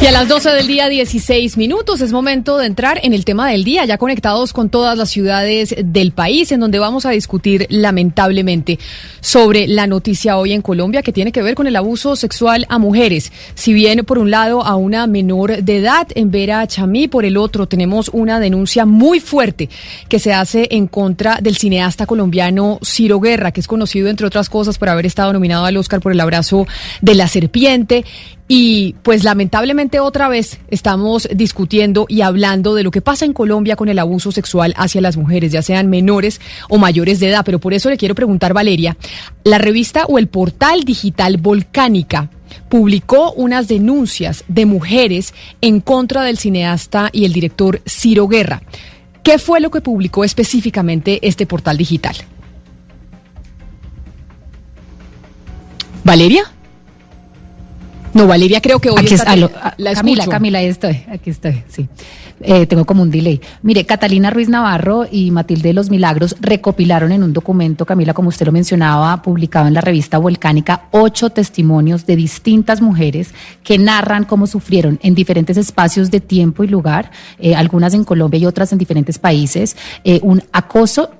Y a las 12 del día, 16 minutos, es momento de entrar en el tema del día, ya conectados con todas las ciudades del país, en donde vamos a discutir lamentablemente sobre la noticia hoy en Colombia que tiene que ver con el abuso sexual a mujeres. Si bien por un lado a una menor de edad en Vera Chamí, por el otro tenemos una denuncia muy fuerte que se hace en contra del cineasta colombiano Ciro Guerra, que es conocido entre otras cosas por haber estado nominado al Oscar por el abrazo de la serpiente y pues lamentablemente otra vez estamos discutiendo y hablando de lo que pasa en Colombia con el abuso sexual hacia las mujeres, ya sean menores o mayores de edad. Pero por eso le quiero preguntar, Valeria, la revista o el portal digital Volcánica publicó unas denuncias de mujeres en contra del cineasta y el director Ciro Guerra. ¿Qué fue lo que publicó específicamente este portal digital? Valeria. No, Valeria, creo que hoy aquí está, está la Camila, Camila, ahí estoy, aquí estoy, sí. Eh, tengo como un delay. Mire, Catalina Ruiz Navarro y Matilde de los Milagros recopilaron en un documento, Camila, como usted lo mencionaba, publicado en la revista Volcánica, ocho testimonios de distintas mujeres que narran cómo sufrieron en diferentes espacios de tiempo y lugar, eh, algunas en Colombia y otras en diferentes países, eh, un acoso,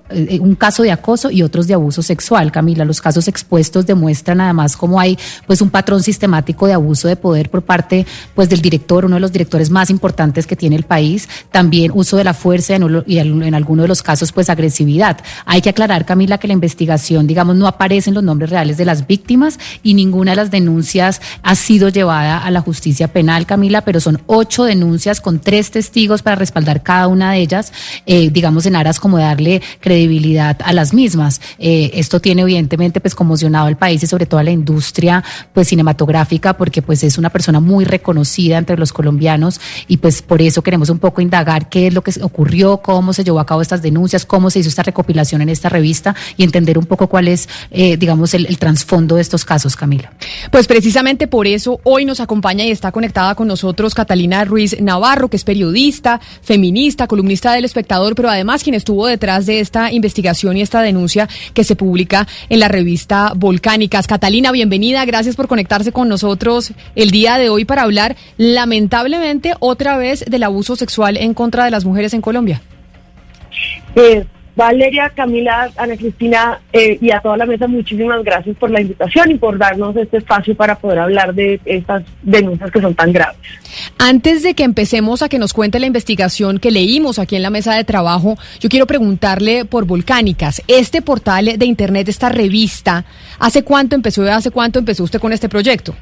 un caso de acoso y otros de abuso sexual. Camila, los casos expuestos demuestran además cómo hay pues un patrón sistemático de abuso de poder por parte pues del director, uno de los directores más importantes que tiene el país también uso de la fuerza y en algunos de los casos pues agresividad. Hay que aclarar, Camila, que la investigación, digamos, no aparecen los nombres reales de las víctimas y ninguna de las denuncias ha sido llevada a la justicia penal, Camila, pero son ocho denuncias con tres testigos para respaldar cada una de ellas, eh, digamos, en aras como darle credibilidad a las mismas. Eh, esto tiene evidentemente pues conmocionado al país y sobre todo a la industria pues cinematográfica porque pues es una persona muy reconocida entre los colombianos y pues por eso queremos un poco indagar qué es lo que ocurrió, cómo se llevó a cabo estas denuncias, cómo se hizo esta recopilación en esta revista y entender un poco cuál es, eh, digamos, el, el trasfondo de estos casos, Camila. Pues precisamente por eso hoy nos acompaña y está conectada con nosotros Catalina Ruiz Navarro, que es periodista, feminista, columnista del espectador, pero además quien estuvo detrás de esta investigación y esta denuncia que se publica en la revista Volcánicas. Catalina, bienvenida, gracias por conectarse con nosotros el día de hoy para hablar lamentablemente otra vez del abuso sexual sexual en contra de las mujeres en Colombia? Eh, Valeria, Camila, Ana Cristina eh, y a toda la mesa, muchísimas gracias por la invitación y por darnos este espacio para poder hablar de estas denuncias que son tan graves. Antes de que empecemos a que nos cuente la investigación que leímos aquí en la mesa de trabajo, yo quiero preguntarle por Volcánicas, este portal de internet, esta revista, ¿hace cuánto empezó? ¿Hace cuánto empezó usted con este proyecto?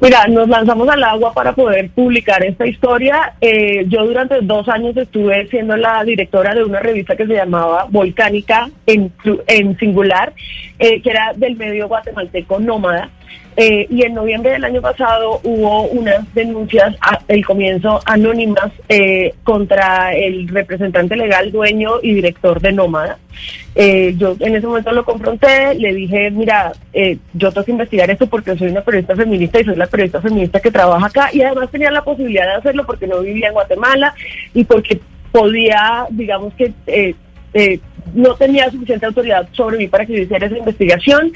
Mira, nos lanzamos al agua para poder publicar esta historia. Eh, yo durante dos años estuve siendo la directora de una revista que se llamaba Volcánica en, singular, eh, que era del medio guatemalteco Nómada. Eh, y en noviembre del año pasado hubo unas denuncias, al comienzo anónimas, eh, contra el representante legal, dueño y director de Nómada. Eh, yo en ese momento lo confronté, le dije, mira, yo tengo que investigar esto porque soy una periodista feminista y soy la periodista feminista que trabaja acá y además tenía la posibilidad de hacerlo porque no vivía en Guatemala y porque podía, digamos que no tenía suficiente autoridad sobre mí para que yo hiciera esa investigación.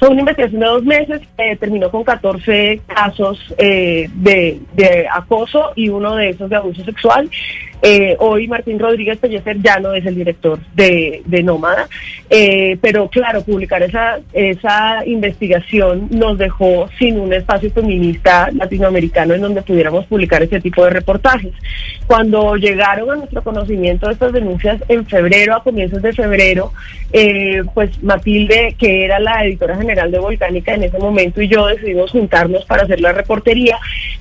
Fue una investigación de dos meses, eh, terminó con 14 casos eh, de, acoso y uno de esos de abuso sexual. Eh, hoy Martín Rodríguez Pellecer ya no es el director de, Nómada, pero claro, publicar esa, esa investigación nos dejó sin un espacio feminista latinoamericano en donde pudiéramos publicar ese tipo de reportajes. Cuando llegaron a nuestro conocimiento estas denuncias en febrero, a comienzos de febrero, pues Matilde, que era la editora general de Volcánica en ese momento, y yo decidimos juntarnos para hacer la reportería.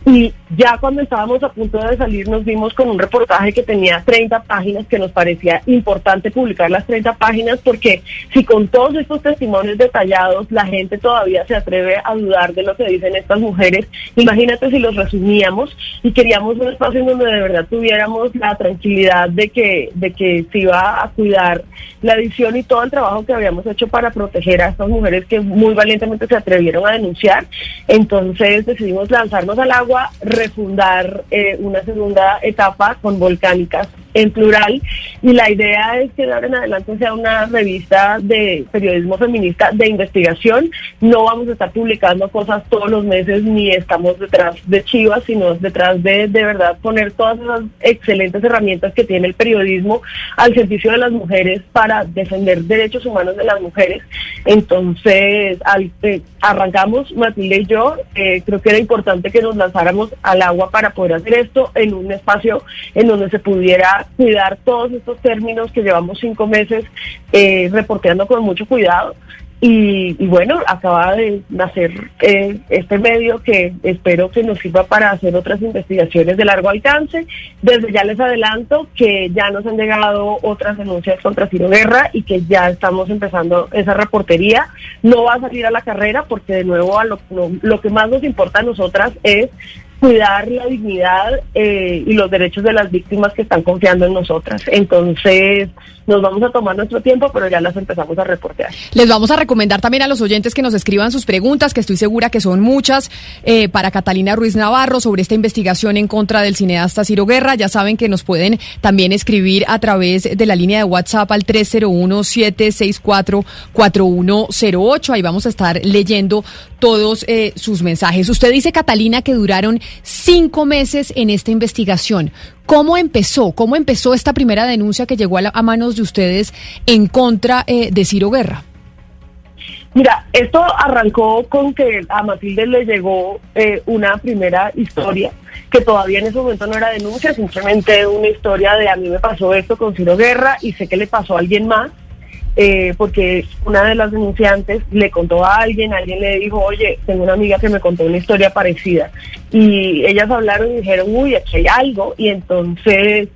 Y ya cuando estábamos a punto de salir nos vimos con un reportaje que tenía 30 páginas, que nos parecía importante publicar las 30 páginas, porque si con todos estos testimonios detallados la gente todavía se atreve a dudar de lo que dicen estas mujeres, imagínate si los resumíamos y queríamos un espacio en donde de verdad tuviéramos la tranquilidad de que, de que se iba a cuidar la edición y todo el trabajo que habíamos hecho para proteger a estas mujeres que muy valientemente se atrevieron a denunciar. Entonces decidimos lanzarnos al agua, refundar eh, una segunda etapa con volcánicas en plural y la idea es que de ahora en adelante sea una revista de periodismo feminista de investigación. No vamos a estar publicando cosas todos los meses ni estamos detrás de Chivas, sino detrás de de verdad poner todas esas excelentes herramientas que tiene el periodismo al servicio de las mujeres para defender derechos humanos de las mujeres. Entonces, al, eh, arrancamos Matilde y yo, eh, creo que era importante que nos lanzáramos al agua para poder hacer esto en un espacio en donde se pudiera cuidar todos estos términos que llevamos cinco meses eh, reporteando con mucho cuidado. Y, y bueno, acaba de nacer eh, este medio que espero que nos sirva para hacer otras investigaciones de largo alcance. Desde ya les adelanto que ya nos han llegado otras denuncias contra Ciro Guerra y que ya estamos empezando esa reportería. No va a salir a la carrera porque de nuevo a lo, lo, lo que más nos importa a nosotras es cuidar la dignidad eh, y los derechos de las víctimas que están confiando en nosotras. Entonces, nos vamos a tomar nuestro tiempo, pero ya las empezamos a reportear. Les vamos a recomendar también a los oyentes que nos escriban sus preguntas, que estoy segura que son muchas, eh, para Catalina Ruiz Navarro sobre esta investigación en contra del cineasta Ciro Guerra. Ya saben que nos pueden también escribir a través de la línea de WhatsApp al 301-764-4108. Ahí vamos a estar leyendo todos eh, sus mensajes. Usted dice, Catalina, que duraron cinco meses en esta investigación. ¿Cómo empezó? ¿Cómo empezó esta primera denuncia que llegó a, la, manos de ustedes en contra eh, de Ciro Guerra? Mira, esto arrancó con que a Matilde le llegó eh, una primera historia que todavía en ese momento no era denuncia, simplemente una historia de a mí me pasó esto con Ciro Guerra y sé que le pasó a alguien más eh, porque una de las denunciantes le contó a alguien, alguien le dijo, oye, tengo una amiga que me contó una historia parecida. Y ellas hablaron y dijeron, uy, aquí hay algo. Y entonces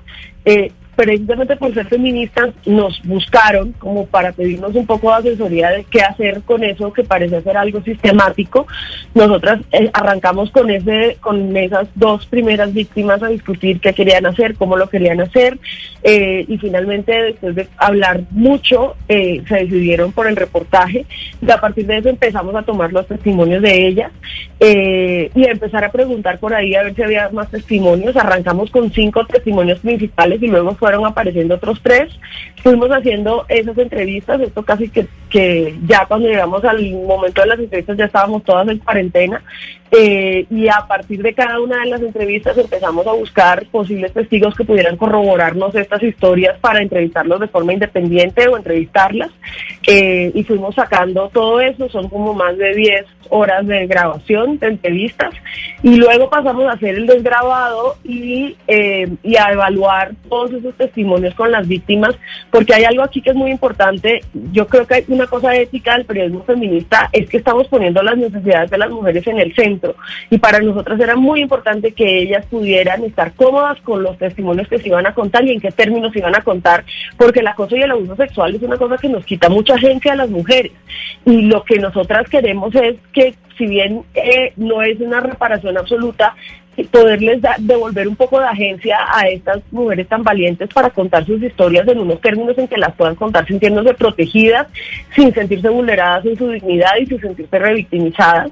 eh, precisamente por ser feministas, nos buscaron como para pedirnos un poco de asesoría de qué hacer con eso que parece ser algo sistemático. Nosotras eh, arrancamos con ese, con esas dos primeras víctimas a discutir qué querían hacer, cómo lo querían hacer, eh, y finalmente después de hablar mucho, eh, se decidieron por el reportaje. Y a partir de eso empezamos a tomar los testimonios de ellas eh, y a empezar a preguntar por ahí a ver si había más testimonios. Arrancamos con cinco testimonios principales y luego fueron apareciendo otros tres. Fuimos haciendo esas entrevistas, esto casi que, que ya cuando llegamos al momento de las entrevistas ya estábamos todas en cuarentena. Eh, y a partir de cada una de las entrevistas empezamos a buscar posibles testigos que pudieran corroborarnos estas historias para entrevistarlos de forma independiente o entrevistarlas. Eh, y fuimos sacando todo eso, son como más de 10 horas de grabación, de entrevistas. Y luego pasamos a hacer el desgrabado y, eh, y a evaluar todos esos testimonios con las víctimas, porque hay algo aquí que es muy importante. Yo creo que hay una cosa ética del periodismo feminista, es que estamos poniendo las necesidades de las mujeres en el centro y para nosotras era muy importante que ellas pudieran estar cómodas con los testimonios que se iban a contar y en qué términos se iban a contar, porque el acoso y el abuso sexual es una cosa que nos quita mucha agencia a las mujeres. Y lo que nosotras queremos es que, si bien eh, no es una reparación absoluta, poderles devolver un poco de agencia a estas mujeres tan valientes para contar sus historias en unos términos en que las puedan contar sintiéndose protegidas, sin sentirse vulneradas en su dignidad y sin sentirse revictimizadas.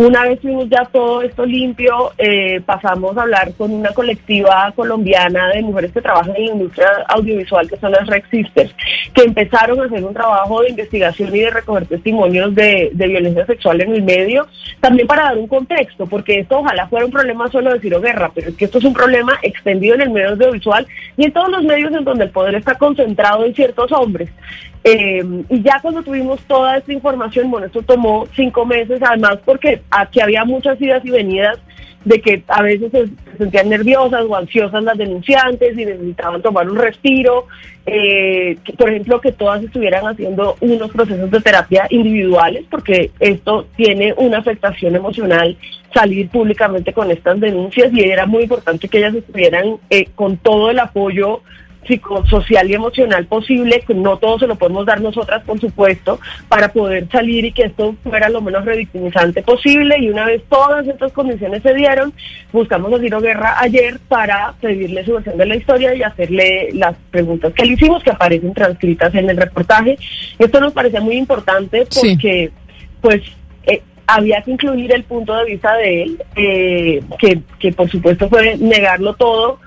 Una vez tuvimos ya todo esto limpio, eh, pasamos a hablar con una colectiva colombiana de mujeres que trabajan en la industria audiovisual, que son las Rex Sisters, que empezaron a hacer un trabajo de investigación y de recoger testimonios de, de violencia sexual en el medio, también para dar un contexto, porque esto ojalá fuera un problema solo de Ciro Guerra, pero es que esto es un problema extendido en el medio audiovisual y en todos los medios en donde el poder está concentrado en ciertos hombres. Eh, y ya cuando tuvimos toda esta información, bueno, esto tomó cinco meses, además porque aquí había muchas idas y venidas de que a veces se sentían nerviosas o ansiosas las denunciantes y necesitaban tomar un respiro, eh, por ejemplo, que todas estuvieran haciendo unos procesos de terapia individuales, porque esto tiene una afectación emocional salir públicamente con estas denuncias y era muy importante que ellas estuvieran eh, con todo el apoyo psicosocial y emocional posible, que no todo se lo podemos dar nosotras, por supuesto, para poder salir y que esto fuera lo menos revictimizante posible. Y una vez todas estas condiciones se dieron, buscamos a Ciro Guerra ayer para pedirle su versión de la historia y hacerle las preguntas que le hicimos, que aparecen transcritas en el reportaje. Esto nos parecía muy importante porque, pues, eh, había que incluir el punto de vista de él, eh, que, que por supuesto fue negarlo todo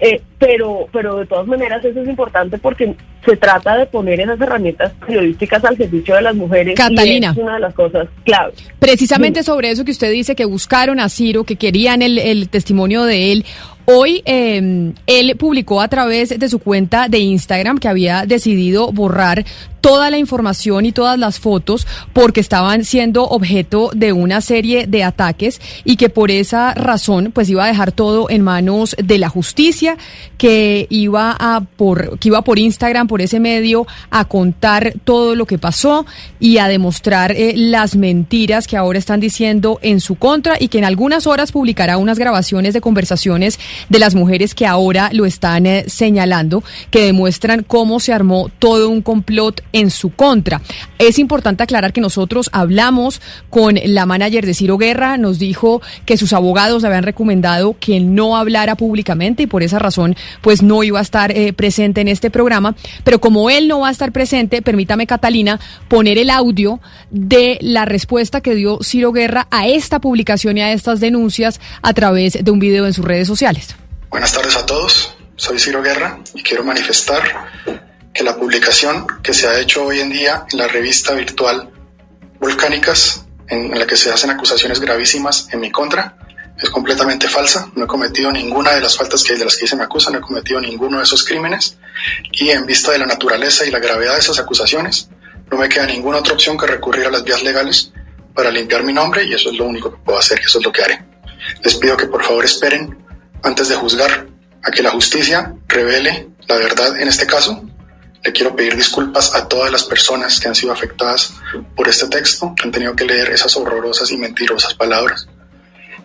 eh, pero, pero de todas maneras eso es importante porque se trata de poner esas herramientas periodísticas al servicio de las mujeres. Catalina. Y es una de las cosas claves. Precisamente sobre eso que usted dice, que buscaron a Ciro, que querían el, el testimonio de él. Hoy eh, él publicó a través de su cuenta de Instagram que había decidido borrar toda la información y todas las fotos porque estaban siendo objeto de una serie de ataques y que por esa razón pues iba a dejar todo en manos de la justicia que iba a por que iba por Instagram por ese medio a contar todo lo que pasó y a demostrar eh, las mentiras que ahora están diciendo en su contra y que en algunas horas publicará unas grabaciones de conversaciones de las mujeres que ahora lo están eh, señalando que demuestran cómo se armó todo un complot en su contra. Es importante aclarar que nosotros hablamos con la manager de Ciro Guerra, nos dijo que sus abogados le habían recomendado que no hablara públicamente y por esa razón pues no iba a estar eh, presente en este programa, pero como él no va a estar presente, permítame Catalina poner el audio de la respuesta que dio Ciro Guerra a esta publicación y a estas denuncias a través de un video en sus redes sociales. Buenas tardes a todos, soy Ciro Guerra y quiero manifestar que la publicación que se ha hecho hoy en día en la revista virtual Volcánicas, en la que se hacen acusaciones gravísimas en mi contra, es completamente falsa. No he cometido ninguna de las faltas que de las que se me acusan, no he cometido ninguno de esos crímenes y en vista de la naturaleza y la gravedad de esas acusaciones, no me queda ninguna otra opción que recurrir a las vías legales para limpiar mi nombre y eso es lo único que puedo hacer eso es lo que haré. Les pido que por favor esperen antes de juzgar a que la justicia revele la verdad en este caso le quiero pedir disculpas a todas las personas que han sido afectadas por este texto, que han tenido que leer esas horrorosas y mentirosas palabras.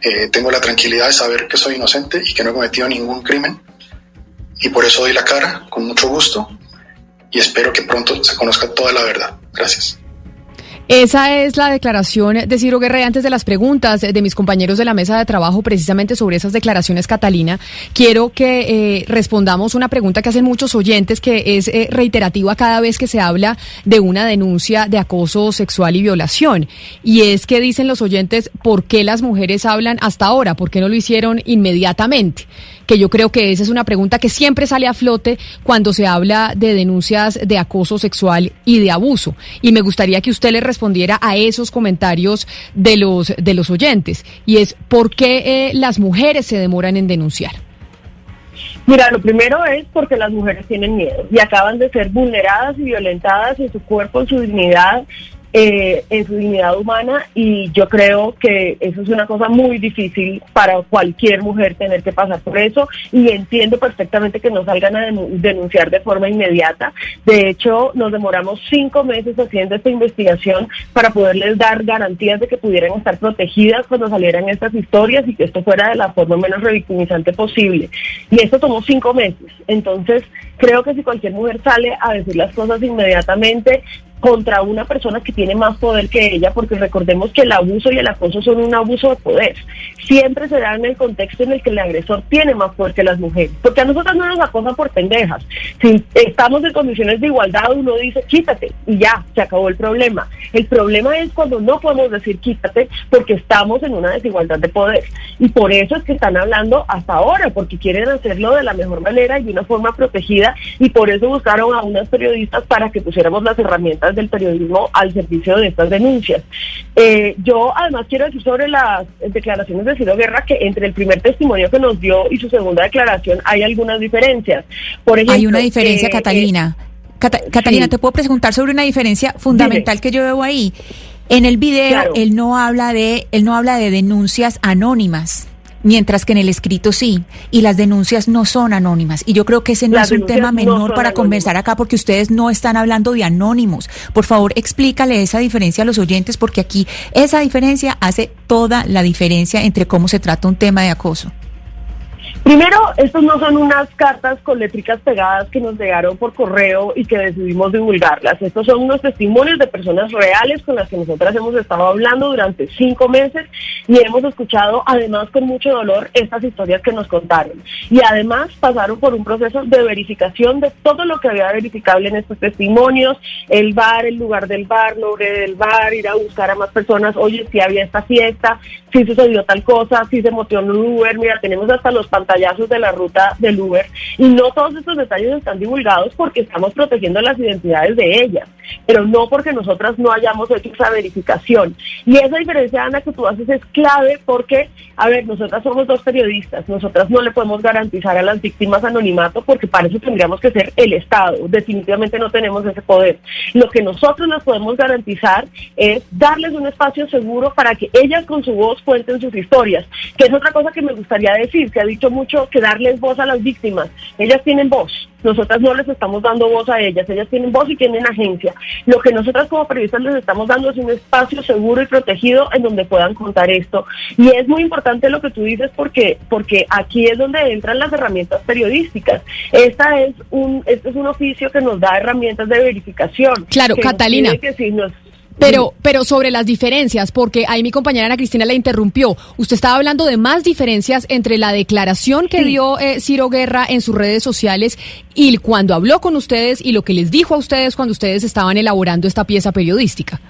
Eh, tengo la tranquilidad de saber que soy inocente y que no he cometido ningún crimen y por eso doy la cara con mucho gusto y espero que pronto se conozca toda la verdad. Gracias. Esa es la declaración de Ciro Guerra. Antes de las preguntas de mis compañeros de la mesa de trabajo, precisamente sobre esas declaraciones, Catalina, quiero que eh, respondamos una pregunta que hacen muchos oyentes, que es eh, reiterativa cada vez que se habla de una denuncia de acoso sexual y violación. Y es que dicen los oyentes, ¿por qué las mujeres hablan hasta ahora? ¿Por qué no lo hicieron inmediatamente? Que yo creo que esa es una pregunta que siempre sale a flote cuando se habla de denuncias de acoso sexual y de abuso. Y me gustaría que usted le respondiera a esos comentarios de los, de los oyentes. Y es, ¿por qué eh, las mujeres se demoran en denunciar? Mira, lo primero es porque las mujeres tienen miedo y acaban de ser vulneradas y violentadas en su cuerpo, en su dignidad, eh, en su dignidad humana y yo creo que eso es una cosa muy difícil para cualquier mujer tener que pasar por eso y entiendo perfectamente que no salgan a denunciar de forma inmediata. De hecho, nos demoramos cinco meses haciendo esta investigación para poderles dar garantías de que pudieran estar protegidas cuando salieran estas historias y que esto fuera de la forma menos revictimizante posible. Y esto tomó cinco meses. Entonces, creo que si cualquier mujer sale a decir las cosas inmediatamente, contra una persona que tiene más poder que ella, porque recordemos que el abuso y el acoso son un abuso de poder. Siempre se da en el contexto en el que el agresor tiene más poder que las mujeres, porque a nosotros no nos acosan por pendejas. Si estamos en condiciones de igualdad, uno dice quítate y ya, se acabó el problema. El problema es cuando no podemos decir quítate porque estamos en una desigualdad de poder. Y por eso es que están hablando hasta ahora, porque quieren hacerlo de la mejor manera y de una forma protegida, y por eso buscaron a unas periodistas para que pusiéramos las herramientas del periodismo al servicio de estas denuncias. Eh, yo además quiero decir sobre las declaraciones de Ciro Guerra que entre el primer testimonio que nos dio y su segunda declaración hay algunas diferencias. Por ejemplo, hay una diferencia, eh, Catalina. Eh, Catalina, te puedo preguntar sobre una diferencia fundamental que yo veo ahí. En el video él no habla de él no habla de denuncias anónimas mientras que en el escrito sí, y las denuncias no son anónimas. Y yo creo que ese no es un tema menor para conversar acá porque ustedes no están hablando de anónimos. Por favor, explícale esa diferencia a los oyentes porque aquí esa diferencia hace toda la diferencia entre cómo se trata un tema de acoso. Primero, estos no son unas cartas con letricas pegadas que nos llegaron por correo y que decidimos divulgarlas. Estos son unos testimonios de personas reales con las que nosotras hemos estado hablando durante cinco meses y hemos escuchado además con mucho dolor estas historias que nos contaron. Y además pasaron por un proceso de verificación de todo lo que había verificable en estos testimonios, el bar, el lugar del bar, nombre del bar, ir a buscar a más personas, oye, si había esta fiesta, si sucedió tal cosa, si se movió un Uber, mira, tenemos hasta los pantalones de la ruta del Uber y no todos estos detalles están divulgados porque estamos protegiendo las identidades de ellas, pero no porque nosotras no hayamos hecho esa verificación. Y esa diferencia, Ana, que tú haces es clave porque, a ver, nosotras somos dos periodistas, nosotras no le podemos garantizar a las víctimas anonimato porque para eso tendríamos que ser el Estado, definitivamente no tenemos ese poder. Lo que nosotros les podemos garantizar es darles un espacio seguro para que ellas con su voz cuenten sus historias, que es otra cosa que me gustaría decir, que ha dicho mucho que darles voz a las víctimas. Ellas tienen voz. Nosotras no les estamos dando voz a ellas. Ellas tienen voz y tienen agencia. Lo que nosotras como periodistas les estamos dando es un espacio seguro y protegido en donde puedan contar esto. Y es muy importante lo que tú dices porque, porque aquí es donde entran las herramientas periodísticas. Esta es un, este es un oficio que nos da herramientas de verificación. Claro, Catalina. Que si nos, pero, pero sobre las diferencias, porque ahí mi compañera Ana Cristina la interrumpió. Usted estaba hablando de más diferencias entre la declaración que dio eh, Ciro Guerra en sus redes sociales y cuando habló con ustedes y lo que les dijo a ustedes cuando ustedes estaban elaborando esta pieza periodística.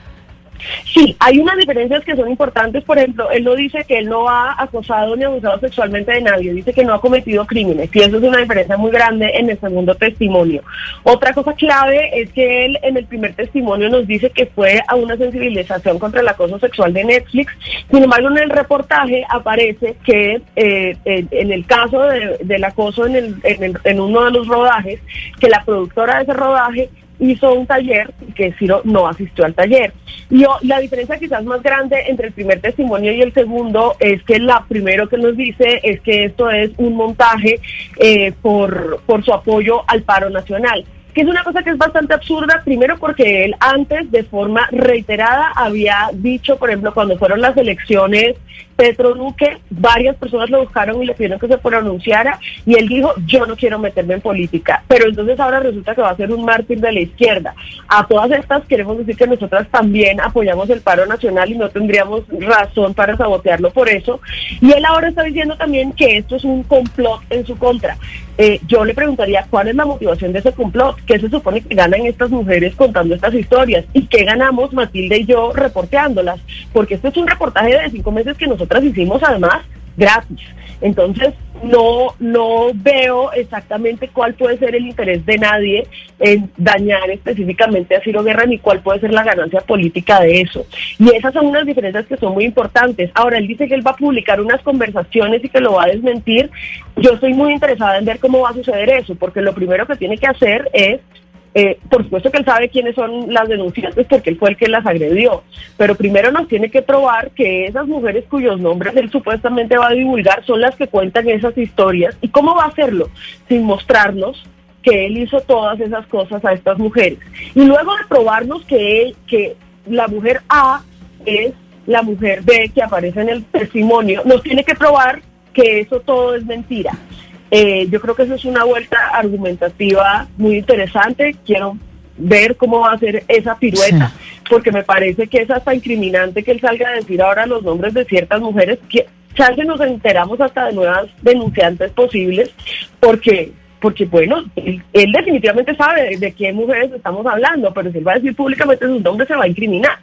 Sí, hay unas diferencias que son importantes. Por ejemplo, él no dice que él no ha acosado ni abusado sexualmente de nadie, dice que no ha cometido crímenes. Y eso es una diferencia muy grande en el segundo testimonio. Otra cosa clave es que él en el primer testimonio nos dice que fue a una sensibilización contra el acoso sexual de Netflix. Sin embargo, en el reportaje aparece que eh, en el caso del acoso en, el, en, en uno de los rodajes, que la productora de ese rodaje hizo un taller que Ciro no asistió al taller. Y la diferencia quizás más grande entre el primer testimonio y el segundo es que la primero que nos dice es que esto es un montaje eh, por, por su apoyo al paro nacional que es una cosa que es bastante absurda, primero porque él antes de forma reiterada había dicho, por ejemplo, cuando fueron las elecciones Petro Duque, varias personas lo buscaron y le pidieron que se pronunciara y él dijo, yo no quiero meterme en política. Pero entonces ahora resulta que va a ser un mártir de la izquierda. A todas estas queremos decir que nosotras también apoyamos el paro nacional y no tendríamos razón para sabotearlo por eso. Y él ahora está diciendo también que esto es un complot en su contra. Eh, yo le preguntaría cuál es la motivación de ese complot, qué se supone que ganan estas mujeres contando estas historias y qué ganamos Matilde y yo reporteándolas, porque esto es un reportaje de cinco meses que nosotras hicimos además gratis. Entonces, no, no veo exactamente cuál puede ser el interés de nadie en dañar específicamente a Ciro Guerra ni cuál puede ser la ganancia política de eso. Y esas son unas diferencias que son muy importantes. Ahora, él dice que él va a publicar unas conversaciones y que lo va a desmentir. Yo estoy muy interesada en ver cómo va a suceder eso, porque lo primero que tiene que hacer es eh, por supuesto que él sabe quiénes son las denunciantes porque él fue el que las agredió, pero primero nos tiene que probar que esas mujeres cuyos nombres él supuestamente va a divulgar son las que cuentan esas historias. ¿Y cómo va a hacerlo? Sin mostrarnos que él hizo todas esas cosas a estas mujeres. Y luego de probarnos que, que la mujer A es la mujer B que aparece en el testimonio, nos tiene que probar que eso todo es mentira. Eh, yo creo que eso es una vuelta argumentativa muy interesante. Quiero ver cómo va a ser esa pirueta, porque me parece que es hasta incriminante que él salga a decir ahora los nombres de ciertas mujeres, que chance nos enteramos hasta de nuevas denunciantes posibles, porque porque bueno, él, definitivamente sabe de qué mujeres estamos hablando, pero si él va a decir públicamente sus nombres se va a incriminar.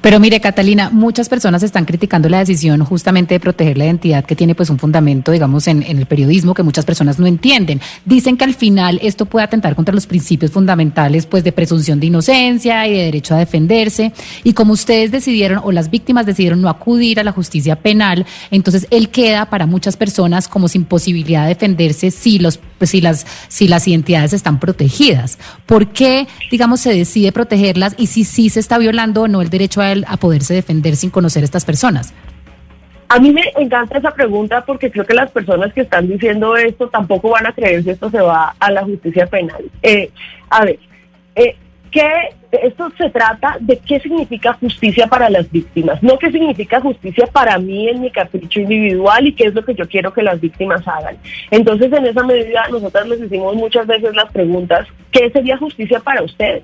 Pero mire, Catalina, muchas personas están criticando la decisión justamente de proteger la identidad que tiene pues un fundamento, digamos, en, el periodismo que muchas personas no entienden. Dicen que al final esto puede atentar contra los principios fundamentales pues de presunción de inocencia y de derecho a defenderse. Y como ustedes decidieron o las víctimas decidieron no acudir a la justicia penal, entonces él queda para muchas personas como sin posibilidad de defenderse si los si las si las identidades están protegidas. ¿Por qué, digamos, se decide protegerlas y si sí se está violando o no el derecho a a poderse defender sin conocer a estas personas? A mí me encanta esa pregunta porque creo que las personas que están diciendo esto tampoco van a creer si esto se va a la justicia penal. Eh, a ver, eh, esto se trata de qué significa justicia para las víctimas, no qué significa justicia para mí en mi capricho individual y qué es lo que yo quiero que las víctimas hagan. Entonces, en esa medida, nosotras les hicimos muchas veces las preguntas, ¿qué sería justicia para ustedes?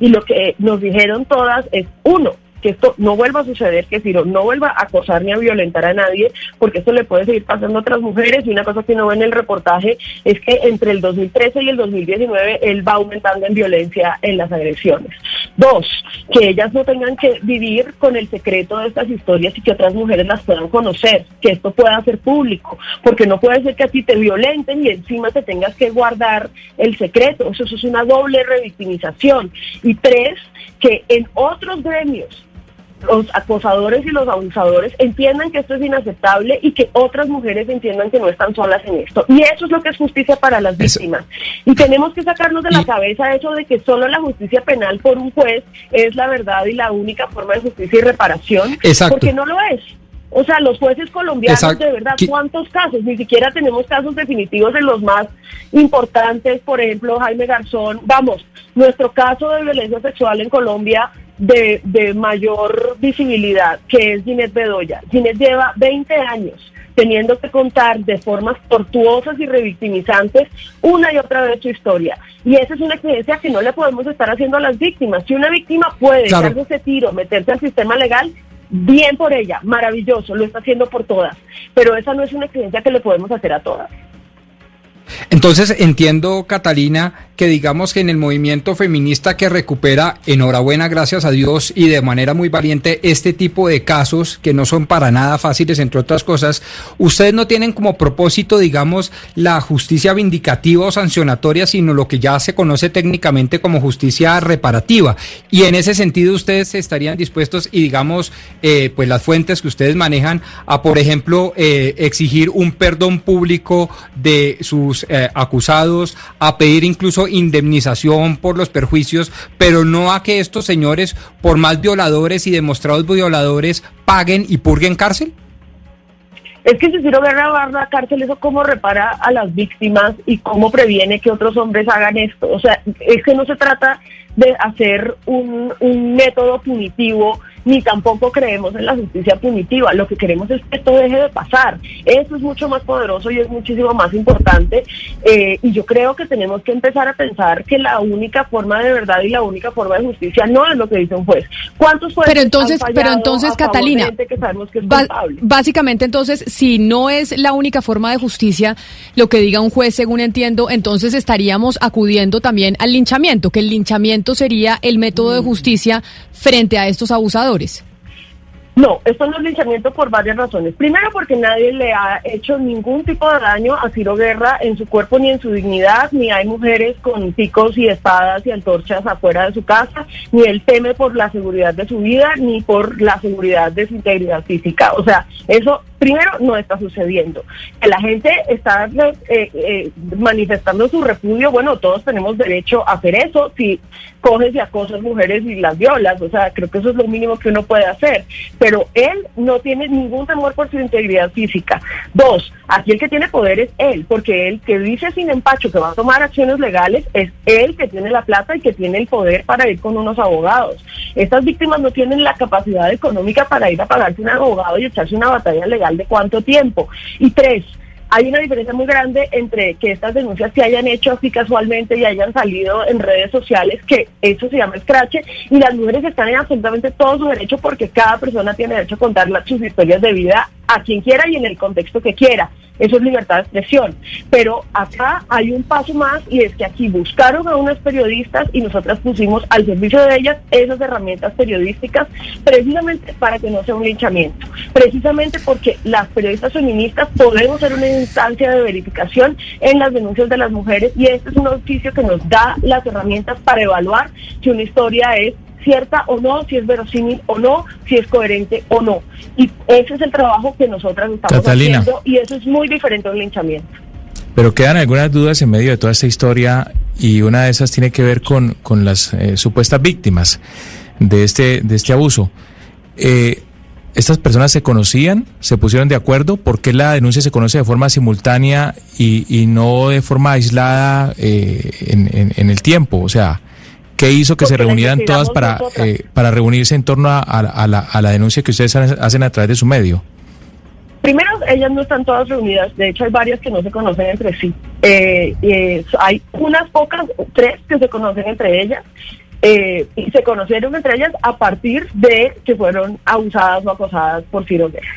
Y lo que nos dijeron todas es, uno, que esto no vuelva a suceder, que Ciro no vuelva a acosar ni a violentar a nadie, porque esto le puede seguir pasando a otras mujeres. Y una cosa que no ve en el reportaje es que entre el 2013 y el 2019 él va aumentando en violencia en las agresiones. Dos, que ellas no tengan que vivir con el secreto de estas historias y que otras mujeres las puedan conocer, que esto pueda ser público, porque no puede ser que a ti te violenten y encima te tengas que guardar el secreto. Eso, eso es una doble revictimización. Y tres, que en otros gremios los acosadores y los abusadores entiendan que esto es inaceptable y que otras mujeres entiendan que no están solas en esto. Y eso es lo que es justicia para las víctimas. Y tenemos que sacarnos de la cabeza eso de que solo la justicia penal por un juez es la verdad y la única forma de justicia y reparación, porque no lo es. O sea, los jueces colombianos, de verdad, ¿cuántos casos? Ni siquiera tenemos casos definitivos en los más importantes, por ejemplo, Jaime Garzón. Vamos, nuestro caso de violencia sexual en Colombia de, de mayor visibilidad, que es Ginette Bedoya. Ginette lleva 20 años teniendo que contar de formas tortuosas y revictimizantes una y otra vez su historia. Y esa es una experiencia que no le podemos estar haciendo a las víctimas. Si una víctima puede darse ese tiro, meterse al sistema legal, bien por ella, maravilloso, lo está haciendo por todas. Pero esa no es una experiencia que le podemos hacer a todas. Entonces entiendo, Catalina, que digamos que en el movimiento feminista que recupera, enhorabuena, gracias a Dios, y de manera muy valiente, este tipo de casos que no son para nada fáciles, entre otras cosas, ustedes no tienen como propósito, digamos, la justicia vindicativa o sancionatoria, sino lo que ya se conoce técnicamente como justicia reparativa. Y en ese sentido, ustedes estarían dispuestos, y digamos, eh, pues las fuentes que ustedes manejan, a, por ejemplo, eh, exigir un perdón público de sus eh, acusados, a pedir incluso indemnización por los perjuicios, pero no a que estos señores, por más violadores y demostrados violadores, paguen y purguen cárcel? Es que si Ciro Guerra va a la cárcel, eso cómo repara a las víctimas y cómo previene que otros hombres hagan esto. O sea, es que no se trata de hacer un, un método punitivo ni tampoco creemos en la justicia punitiva. Lo que queremos es que esto deje de pasar. Eso es mucho más poderoso y es muchísimo más importante. Eh, y yo creo que tenemos que empezar a pensar que la única forma de verdad y la única forma de justicia no es lo que dice un juez. ¿Cuántos jueces Pero entonces, pero entonces, Catalina, básicamente entonces, si no es la única forma de justicia, lo que diga un juez, según entiendo, entonces estaríamos acudiendo también al linchamiento, que el linchamiento sería el método de mm. justicia frente a estos abusadores? No, esto no es linchamiento por varias razones. Primero porque nadie le ha hecho ningún tipo de daño a Ciro Guerra en su cuerpo ni en su dignidad, ni hay mujeres con picos y espadas y antorchas afuera de su casa, ni él teme por la seguridad de su vida, ni por la seguridad de su integridad física. O sea, eso primero no está sucediendo. Que la gente está eh, eh, manifestando su repudio, bueno, todos tenemos derecho a hacer eso si coges y acosas mujeres y las violas, o sea, creo que eso es lo mínimo que uno puede hacer, pero él no tiene ningún temor por su integridad física. Dos, aquí el que tiene poder es él, porque él que dice sin empacho que va a tomar acciones legales es él que tiene la plata y que tiene el poder para ir con unos abogados. Estas víctimas no tienen la capacidad económica para ir a pagarse un abogado y echarse una batalla legal de cuánto tiempo. Y tres, hay una diferencia muy grande entre que estas denuncias se hayan hecho así casualmente y hayan salido en redes sociales, que eso se llama escrache, y las mujeres están en absolutamente todo su derecho porque cada persona tiene derecho a contar sus historias de vida a quien quiera y en el contexto que quiera. Eso es libertad de expresión. Pero acá hay un paso más y es que aquí buscaron a unas periodistas y nosotras pusimos al servicio de ellas esas herramientas periodísticas precisamente para que no sea un linchamiento. Precisamente porque las periodistas feministas podemos ser una instancia de verificación en las denuncias de las mujeres y este es un oficio que nos da las herramientas para evaluar si una historia es cierta o no, si es verosímil o no, si es coherente o no. Y ese es el trabajo que nosotras estamos haciendo y eso es muy diferente al linchamiento. Pero quedan algunas dudas en medio de toda esta historia y una de esas tiene que ver con, con las eh, supuestas víctimas de este, de este abuso. Eh, ¿Estas personas se conocían? ¿Se pusieron de acuerdo? ¿Por qué la denuncia se conoce de forma simultánea y, y no de forma aislada eh, en, en, el tiempo? O sea, ¿Qué hizo que se reunieran todas para, eh, para reunirse en torno a, a, la, a, la, denuncia que ustedes hacen a través de su medio? Primero, ellas no están todas reunidas, de hecho hay varias que no se conocen entre sí. Eh, eh, hay unas pocas, tres que se conocen entre ellas, eh, y se conocieron entre ellas a partir de que fueron abusadas o acosadas por Ciro Guerra.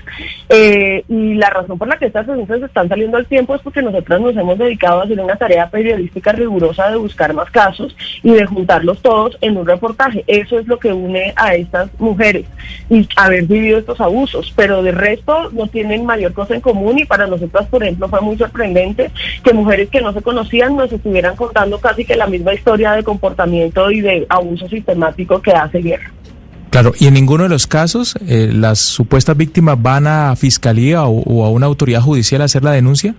Eh, y la razón por la que estas denuncias están saliendo al tiempo es porque nosotros nos hemos dedicado a hacer una tarea periodística rigurosa de buscar más casos y de juntarlos todos en un reportaje. Eso es lo que une a estas mujeres y haber vivido estos abusos, pero de resto no tienen mayor cosa en común y para nosotras, por ejemplo, fue muy sorprendente que mujeres que no se conocían nos estuvieran contando casi que la misma historia de comportamiento y de abuso sistemático que hace guerra. Claro, y en ninguno de los casos eh, las supuestas víctimas van a fiscalía o, a una autoridad judicial a hacer la denuncia.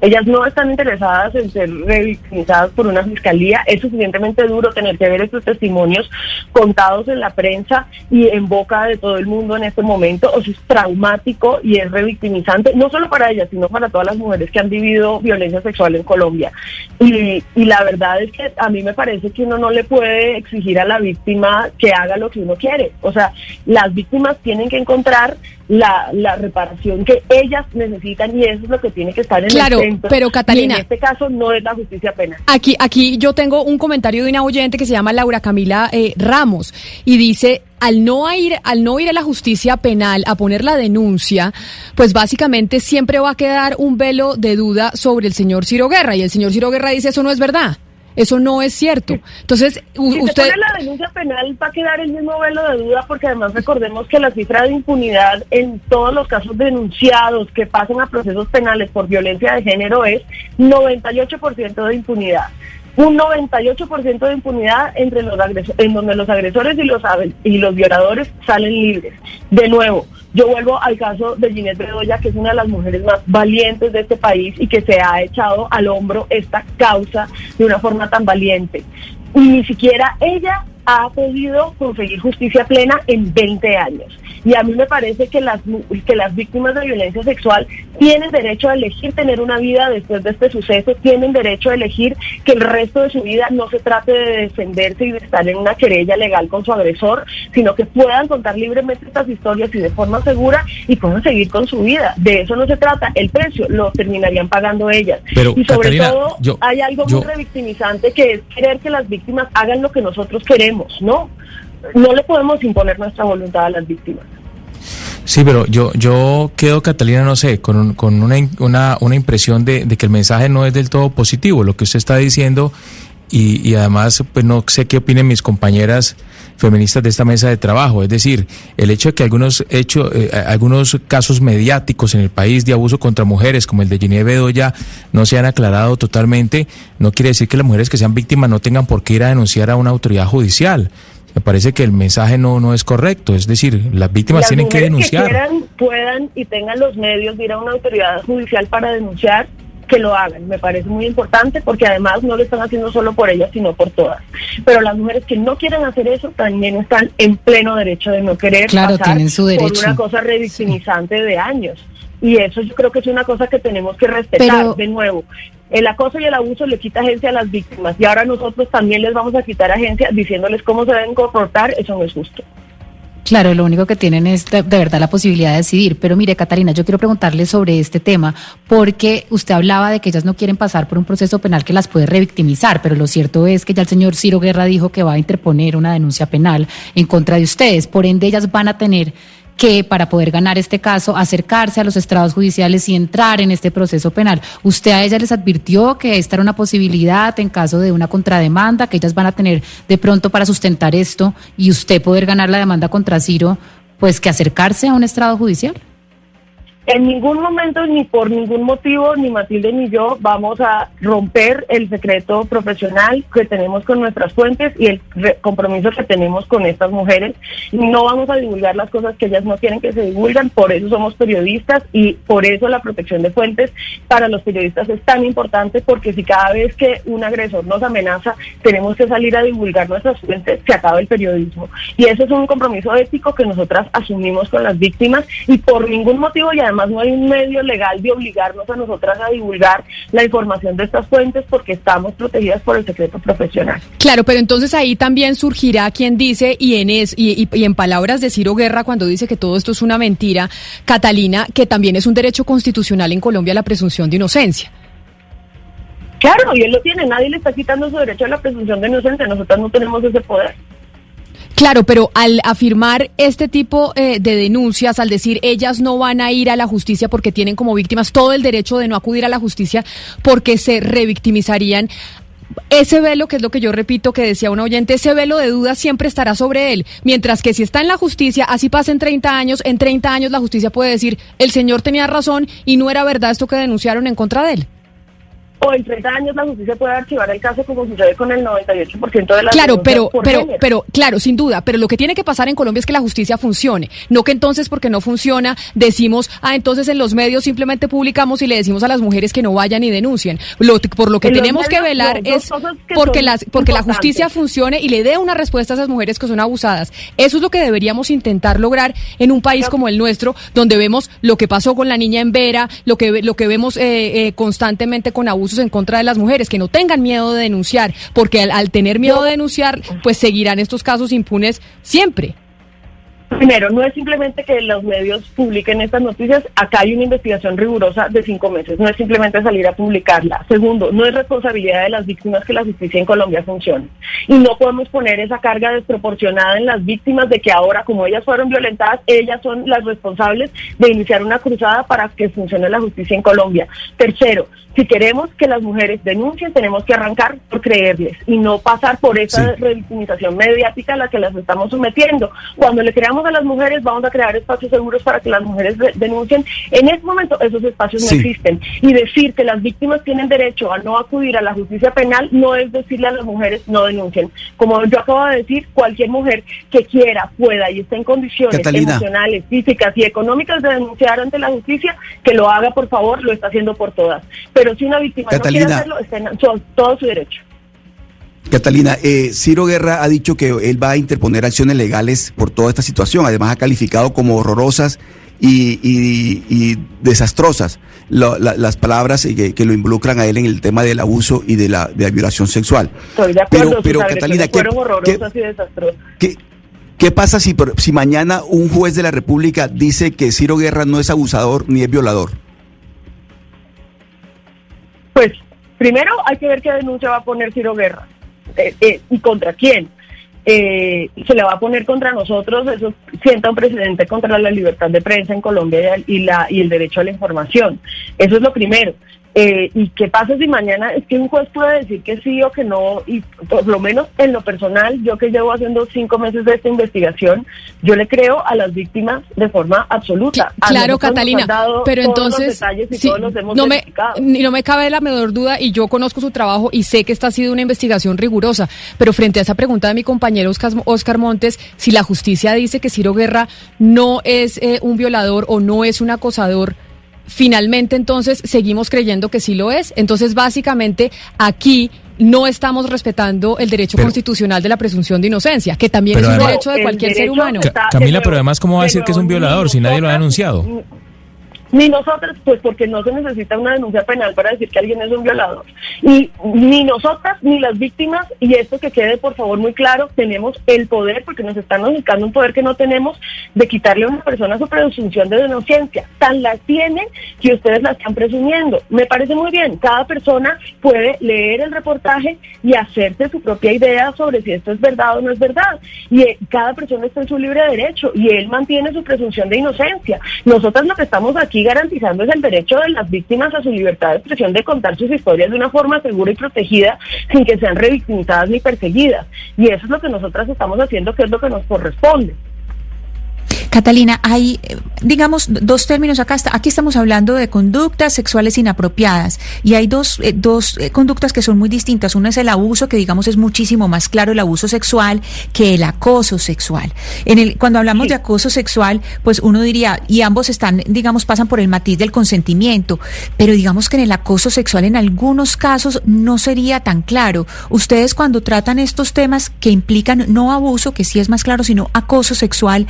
Ellas no están interesadas en ser revictimizadas por una fiscalía. Es suficientemente duro tener que ver estos testimonios contados en la prensa y en boca de todo el mundo en este momento. O sea, es traumático y es revictimizante, no solo para ellas, sino para todas las mujeres que han vivido violencia sexual en Colombia. Y, y la verdad es que a mí me parece que uno no le puede exigir a la víctima que haga lo que uno quiere. O sea, las víctimas tienen que encontrar la, la reparación que ellas necesitan y eso es lo que tiene que estar en el centro. Pero Catalina, en este caso no es la justicia penal. Aquí, aquí yo tengo un comentario de una oyente que se llama Laura Camila eh, Ramos y dice al no ir al no ir a la justicia penal a poner la denuncia, pues básicamente siempre va a quedar un velo de duda sobre el señor Ciro Guerra y el señor Ciro Guerra dice eso no es verdad. Eso no es cierto. Entonces, usted... Si la denuncia penal va a quedar el mismo velo de duda porque además recordemos que la cifra de impunidad en todos los casos denunciados que pasan a procesos penales por violencia de género es 98% de impunidad un 98% de impunidad entre los en donde los agresores y los y los violadores salen libres. De nuevo, yo vuelvo al caso de Ginette Bedoya, que es una de las mujeres más valientes de este país y que se ha echado al hombro esta causa de una forma tan valiente. Y ni siquiera ella ha podido conseguir justicia plena en 20 años. Y a mí me parece que las, que las víctimas de violencia sexual tienen derecho a elegir tener una vida después de este suceso, tienen derecho a elegir que el resto de su vida no se trate de defenderse y de estar en una querella legal con su agresor, sino que puedan contar libremente estas historias y de forma segura y puedan seguir con su vida. De eso no se trata. El precio lo terminarían pagando ellas. y sobre todo hay algo muy revictimizante que es querer que las víctimas hagan lo que nosotros queremos, ¿no? No le podemos imponer nuestra voluntad a las víctimas. Sí, pero yo, yo quedo, Catalina, no sé, con, con una, una, una impresión de, que el mensaje no es del todo positivo, lo que usted está diciendo, y, y además, pues no sé qué opinen mis compañeras feministas de esta mesa de trabajo. Es decir, el hecho de que algunos, hecho, eh, algunos casos mediáticos en el país de abuso contra mujeres, como el de Ginée Bedoya, no se han aclarado totalmente, no quiere decir que las mujeres que sean víctimas no tengan por qué ir a denunciar a una autoridad judicial me parece que el mensaje no, no es correcto. Es decir, las víctimas tienen que denunciar. Que quieran, puedan y tengan los medios de ir a una autoridad judicial para denunciar, que lo hagan. Me parece muy importante porque además no lo están haciendo solo por ellas, sino por todas. Pero las mujeres que no quieren hacer eso también están en pleno derecho de no querer claro, tienen su derecho. por una cosa revictimizante de años. Y eso yo creo que es una cosa que tenemos que respetar de nuevo. El acoso y el abuso le quita agencia a las víctimas y ahora nosotros también les vamos a quitar agencia diciéndoles cómo se deben comportar, eso no es justo. Claro, lo único que tienen es de, verdad la posibilidad de decidir. Pero mire, Catalina, yo quiero preguntarle sobre este tema, porque usted hablaba de que ellas no quieren pasar por un proceso penal que las puede revictimizar, pero lo cierto es que ya el señor Ciro Guerra dijo que va a interponer una denuncia penal en contra de ustedes. Por ende, ellas van a tener que para poder ganar este caso, acercarse a los estrados judiciales y entrar en este proceso penal. ¿Usted a ellas les advirtió que esta era una posibilidad en caso de una contrademanda, que ellas van a tener de pronto para sustentar esto y usted poder ganar la demanda contra Ciro, pues que acercarse a un estrado judicial? En ningún momento, ni por ningún motivo, ni Matilde ni yo vamos a romper el secreto profesional que tenemos con nuestras fuentes y el compromiso que tenemos con estas mujeres. No vamos a divulgar las cosas que ellas no quieren que se divulgan, por eso somos periodistas y por eso la protección de fuentes para los periodistas es tan importante porque si cada vez que un agresor nos amenaza tenemos que salir a divulgar nuestras fuentes, se acaba el periodismo. Y ese es un compromiso ético que nosotras asumimos con las víctimas y por ningún motivo y además no hay un medio legal de obligarnos a nosotras a divulgar la información de estas fuentes porque estamos protegidas por el secreto profesional. Claro, pero entonces ahí también surgirá quien dice, y en, es, y, y en palabras de Ciro Guerra, cuando dice que todo esto es una mentira, Catalina, que también es un derecho constitucional en Colombia la presunción de inocencia. Claro, y él lo tiene, nadie le está quitando su derecho a la presunción de inocencia, nosotros no tenemos ese poder. Claro, pero al afirmar este tipo eh, de denuncias, al decir ellas no van a ir a la justicia porque tienen como víctimas todo el derecho de no acudir a la justicia porque se revictimizarían, ese velo, que es lo que yo repito que decía un oyente, ese velo de duda siempre estará sobre él. Mientras que si está en la justicia, así pasen 30 años, en 30 años la justicia puede decir, el señor tenía razón y no era verdad esto que denunciaron en contra de él o en 30 años la justicia puede archivar el caso como sucede con el 98% de las Claro, pero pero pero claro, sin duda, pero lo que tiene que pasar en Colombia es que la justicia funcione, no que entonces porque no funciona decimos, ah, entonces en los medios simplemente publicamos y le decimos a las mujeres que no vayan y denuncien. por lo que tenemos que velar es porque las porque la justicia funcione y le dé una respuesta a esas mujeres que son abusadas. Eso es lo que deberíamos intentar lograr en un país como el nuestro, donde vemos lo que pasó con la niña en Vera, lo que lo que vemos eh, eh, constantemente con abusos en contra de las mujeres, que no tengan miedo de denunciar, porque al, tener miedo de denunciar, pues seguirán estos casos impunes siempre. Primero, no es simplemente que los medios publiquen estas noticias, acá hay una investigación rigurosa de cinco meses, no es simplemente salir a publicarla. Segundo, no es responsabilidad de las víctimas que la justicia en Colombia funcione. Y no podemos poner esa carga desproporcionada en las víctimas de que ahora, como ellas fueron violentadas, ellas son las responsables de iniciar una cruzada para que funcione la justicia en Colombia. Tercero, si queremos que las mujeres denuncien, tenemos que arrancar por creerles y no pasar por esa revictimización mediática a la que las estamos sometiendo. Cuando le creamos a las mujeres, vamos a crear espacios seguros para que las mujeres denuncien. En este momento esos espacios no existen. Y decir que las víctimas tienen derecho a no acudir a la justicia penal no es decirle a las mujeres no denuncien. Como yo acabo de decir, cualquier mujer que quiera, pueda y esté en condiciones emocionales, físicas y económicas de denunciar ante la justicia, que lo haga por favor, lo está haciendo por todas. Pero pero si una víctima no quiere hacerlo, está en todo su derecho. Catalina, eh, Ciro Guerra ha dicho que él va a interponer acciones legales por toda esta situación. Además, ha calificado como horrorosas y, desastrosas las palabras que, lo involucran a él en el tema del abuso y de la, violación sexual. Estoy de acuerdo, pero, Catalina, ¿qué, horrorosas y desastrosas. ¿Qué, pasa si, si mañana un juez de la República dice que Ciro Guerra no es abusador ni es violador? Pues primero hay que ver qué denuncia va a poner Ciro Guerra eh, eh, y contra quién. Eh, se le va a poner contra nosotros, eso sienta un precedente contra la libertad de prensa en Colombia y, la, y el derecho a la información. Eso es lo primero. Eh, ¿Y qué pasa si mañana es que un juez puede decir que sí o que no? Y por lo menos en lo personal, yo que llevo haciendo cinco meses de esta investigación, yo le creo a las víctimas de forma absoluta. Claro, Catalina, pero entonces no, me, no me cabe la menor duda y yo conozco su trabajo y sé que esta ha sido una investigación rigurosa, pero frente a esa pregunta de mi compañero Oscar, Montes, si la justicia dice que Ciro Guerra no es eh, un violador o no es un acosador, finalmente entonces seguimos creyendo que sí lo es. Entonces, básicamente, aquí no estamos respetando el derecho constitucional de la presunción de inocencia, que también es un derecho de cualquier ser humano. Camila, pero además, ¿cómo va a decir que es un violador si nadie lo ha denunciado? Ni nosotras, pues porque no se necesita una denuncia penal para decir que alguien es un violador. Y ni nosotras ni las víctimas, y esto que quede por favor muy claro, tenemos el poder, porque nos están ubicando un poder que no tenemos, de quitarle a una persona su presunción de denuncia. Tan la tienen que ustedes la están presumiendo. Me parece muy bien, cada persona puede leer el reportaje y hacerse su propia idea sobre si esto es verdad o no es verdad. Y eh, cada persona está en su libre derecho y él mantiene su presunción de inocencia. Nosotras lo que estamos aquí garantizando es el derecho de las víctimas a su libertad de expresión de contar sus historias de una forma segura y protegida sin que sean revictimizadas ni perseguidas. Y eso es lo que nosotras estamos haciendo, que es lo que nos corresponde. Catalina, hay, digamos, dos términos acá. Aquí estamos hablando de conductas sexuales inapropiadas y hay dos, eh, dos eh, conductas que son muy distintas. Una es el abuso, que digamos es muchísimo más claro el abuso sexual que el acoso sexual. En el, cuando hablamos de acoso sexual, pues uno diría, y ambos están, digamos, pasan por el matiz del consentimiento, pero digamos que en el acoso sexual en algunos casos no sería tan claro. Ustedes cuando tratan estos temas que implican no abuso, que sí es más claro, sino acoso sexual,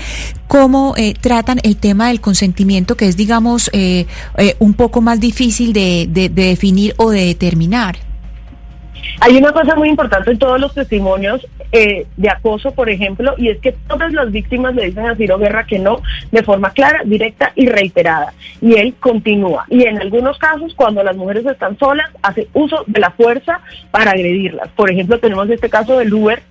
cómo eh, tratan el tema del consentimiento, que es, digamos, eh, eh, un poco más difícil de, definir o de determinar. Hay una cosa muy importante en todos los testimonios de acoso, por ejemplo, y es que todas las víctimas le dicen a Ciro Guerra que no, de forma clara, directa y reiterada. Y él continúa. Y en algunos casos, cuando las mujeres están solas, hace uso de la fuerza para agredirlas. Por ejemplo, tenemos este caso del Uber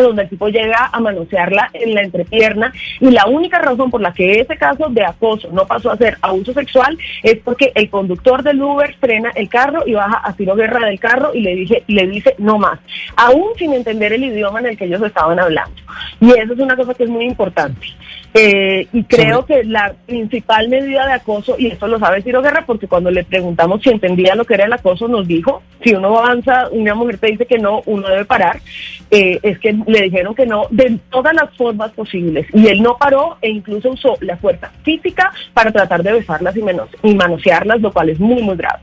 donde el tipo llega a manosearla en la entrepierna y la única razón por la que ese caso de acoso no pasó a ser abuso sexual es porque el conductor del Uber frena el carro y baja a tiro guerra del carro y le dije le dice no más, aún sin entender el idioma en el que ellos estaban hablando. Y eso es una cosa que es muy importante. Eh, y creo que la principal medida de acoso, y esto lo sabe Ciro Guerra, porque cuando le preguntamos si entendía lo que era el acoso, nos dijo, si uno avanza, una mujer te dice que no, uno debe parar, eh, es que le dijeron que no de todas las formas posibles. Y él no paró e incluso usó la fuerza física para tratar de besarlas y, menos, y manosearlas, lo cual es muy, muy grave.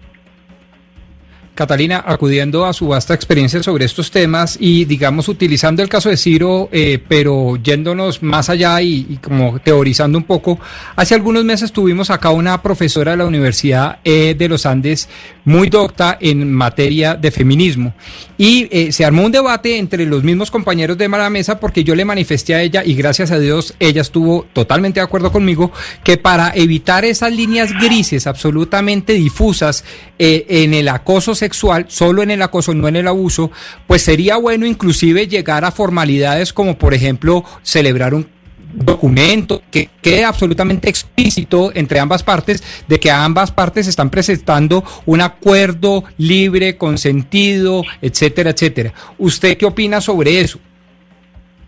Catalina, acudiendo a su vasta experiencia sobre estos temas y, digamos, utilizando el caso de Ciro, eh, pero yéndonos más allá y, como teorizando un poco, hace algunos meses tuvimos acá una profesora de la Universidad eh, de los Andes muy docta en materia de feminismo. Y eh, se armó un debate entre los mismos compañeros de la mesa porque yo le manifesté a ella y gracias a Dios ella estuvo totalmente de acuerdo conmigo que para evitar esas líneas grises absolutamente difusas en el acoso sexual, sexual, solo en el acoso, no en el abuso, pues sería bueno inclusive llegar a formalidades como por ejemplo celebrar un documento que quede absolutamente explícito entre ambas partes de que ambas partes están presentando un acuerdo libre, consentido, etcétera, etcétera. ¿Usted qué opina sobre eso?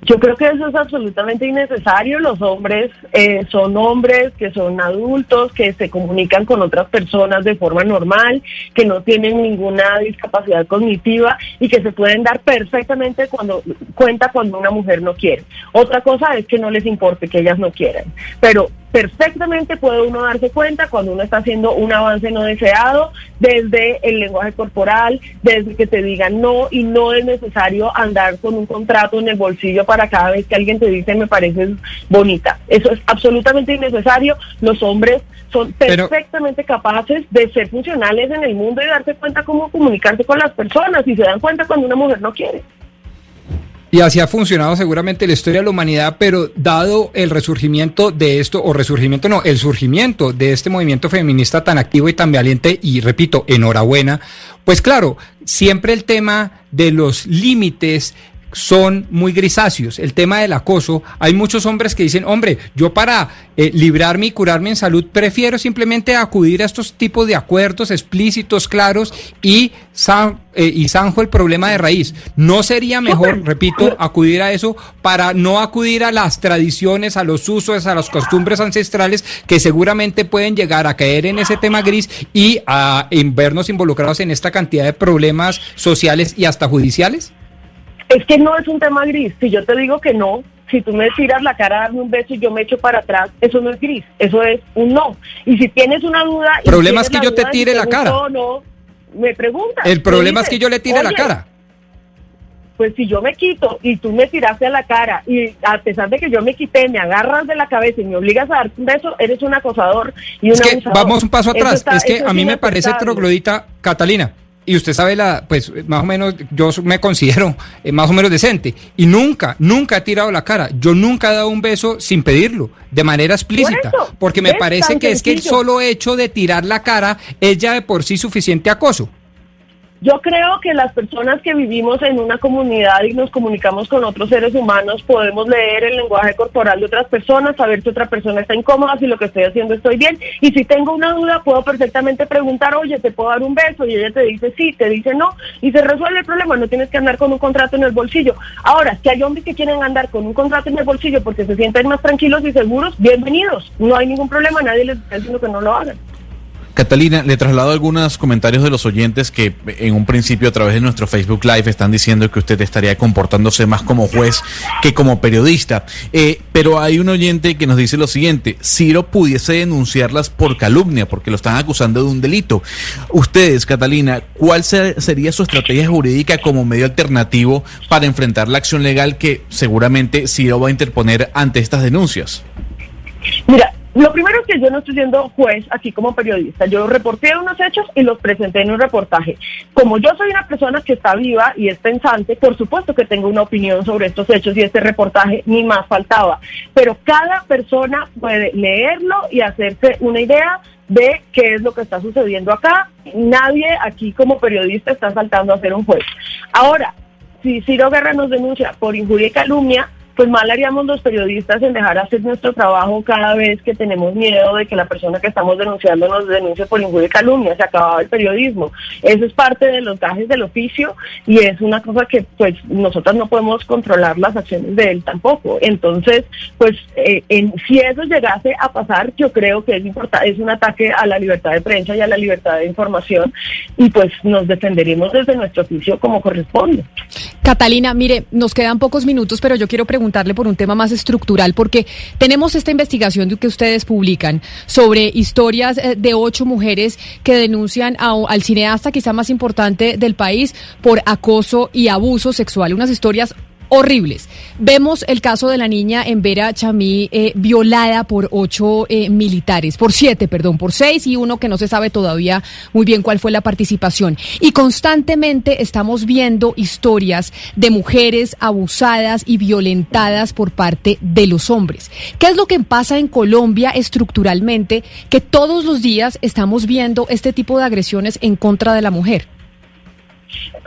Yo creo que eso es absolutamente innecesario. Los hombres eh, son hombres que son adultos, que se comunican con otras personas de forma normal, que no tienen ninguna discapacidad cognitiva y que se pueden dar perfectamente cuando cuenta cuando una mujer no quiere. Otra cosa es que no les importe que ellas no quieran. Pero perfectamente puede uno darse cuenta cuando uno está haciendo un avance no deseado desde el lenguaje corporal, desde que te digan no y no es necesario andar con un contrato en el bolsillo para cada vez que alguien te dice me pareces bonita. Eso es absolutamente innecesario. Los hombres son perfectamente capaces de ser funcionales en el mundo y darse cuenta cómo comunicarse con las personas y se dan cuenta cuando una mujer no quiere. Y así ha funcionado seguramente la historia de la humanidad, pero dado el resurgimiento de esto, o resurgimiento no, el surgimiento de este movimiento feminista tan activo y tan valiente, y repito, enhorabuena, pues claro, siempre el tema de los límites son muy grisáceos. El tema del acoso, hay muchos hombres que dicen, hombre, yo para eh, librarme y curarme en salud prefiero simplemente acudir a estos tipos de acuerdos explícitos, claros y, eh, y zanjo el problema de raíz. ¿No sería mejor, repito, acudir a eso para no acudir a las tradiciones, a los usos, a las costumbres ancestrales que seguramente pueden llegar a caer en ese tema gris y a vernos involucrados en esta cantidad de problemas sociales y hasta judiciales? Es que no es un tema gris. Si yo te digo que no, si tú me tiras la cara a darme un beso y yo me echo para atrás, eso no es gris, eso es un no. Y si tienes una duda... El problema es que yo te tire la cara. No, me preguntas. El problema es que yo le tire la cara. pues si yo me quito y tú me tiraste a la cara y a pesar de que yo me quité, me agarras de la cabeza y me obligas a darte un beso, eres un acosador y un es que abusador. Vamos un paso atrás. está- es que a mí me parece troglodita, Catalina. Y usted sabe la, pues más o menos, yo me considero eh, más o menos decente. Y nunca, nunca he tirado la cara. Yo nunca he dado un beso sin pedirlo, de manera explícita. eso, porque me parece que es que el solo hecho de tirar la cara es ya de por sí suficiente acoso. Yo creo que las personas que vivimos en una comunidad y nos comunicamos con otros seres humanos podemos leer el lenguaje corporal de otras personas, saber si otra persona está incómoda, si lo que estoy haciendo estoy bien. Y si tengo una duda, puedo perfectamente preguntar, oye, ¿te puedo dar un beso? Y ella te dice sí, te dice no. Y se resuelve el problema, no tienes que andar con un contrato en el bolsillo. Ahora, si hay hombres que quieren andar con un contrato en el bolsillo porque se sienten más tranquilos y seguros, bienvenidos. No hay ningún problema, nadie les está diciendo que no lo hagan. Catalina, le traslado algunos comentarios de los oyentes que en un principio a través de nuestro Facebook Live están diciendo que usted estaría comportándose más como juez que como periodista. Eh, pero hay un oyente que nos dice lo siguiente, Ciro pudiese denunciarlas por calumnia porque lo están acusando de un delito. Ustedes, Catalina, ¿cuál se- sería su estrategia jurídica como medio alternativo para enfrentar la acción legal que seguramente Ciro va a interponer ante estas denuncias? Mira, lo primero es que yo no estoy siendo juez aquí como periodista. Yo reporté unos hechos y los presenté en un reportaje. Como yo soy una persona que está viva y es pensante, por supuesto que tengo una opinión sobre estos hechos y este reportaje ni más faltaba. Pero cada persona puede leerlo y hacerse una idea de qué es lo que está sucediendo acá. Nadie aquí como periodista está saltando a ser un juez. Ahora, si Ciro Guerra nos denuncia por injuria y calumnia, pues mal haríamos los periodistas en dejar hacer nuestro trabajo cada vez que tenemos miedo de que la persona que estamos denunciando nos denuncie por injuria y calumnia. Se acababa el periodismo. Eso es parte de los gajes del oficio y es una cosa que pues nosotras no podemos controlar las acciones de él tampoco. Entonces, pues eh, si eso llegase a pasar, yo creo que es importante, es un ataque a la libertad de prensa y a la libertad de información y pues nos defenderemos desde nuestro oficio como corresponde. Catalina, mire, nos quedan pocos minutos, pero yo quiero preguntarle por un tema más estructural, porque tenemos esta investigación de que ustedes publican sobre historias eh, de ocho mujeres que denuncian a- al cineasta quizá más importante del país por acoso y abuso sexual, unas historias horribles. Vemos el caso de la niña en Vera Chamí eh, violada por ocho eh, militares, por siete, perdón, por seis y uno que no se sabe todavía muy bien cuál fue la participación. Y constantemente estamos viendo historias de mujeres abusadas y violentadas por parte de los hombres. ¿Qué es lo que pasa en Colombia estructuralmente que todos los días estamos viendo este tipo de agresiones en contra de la mujer?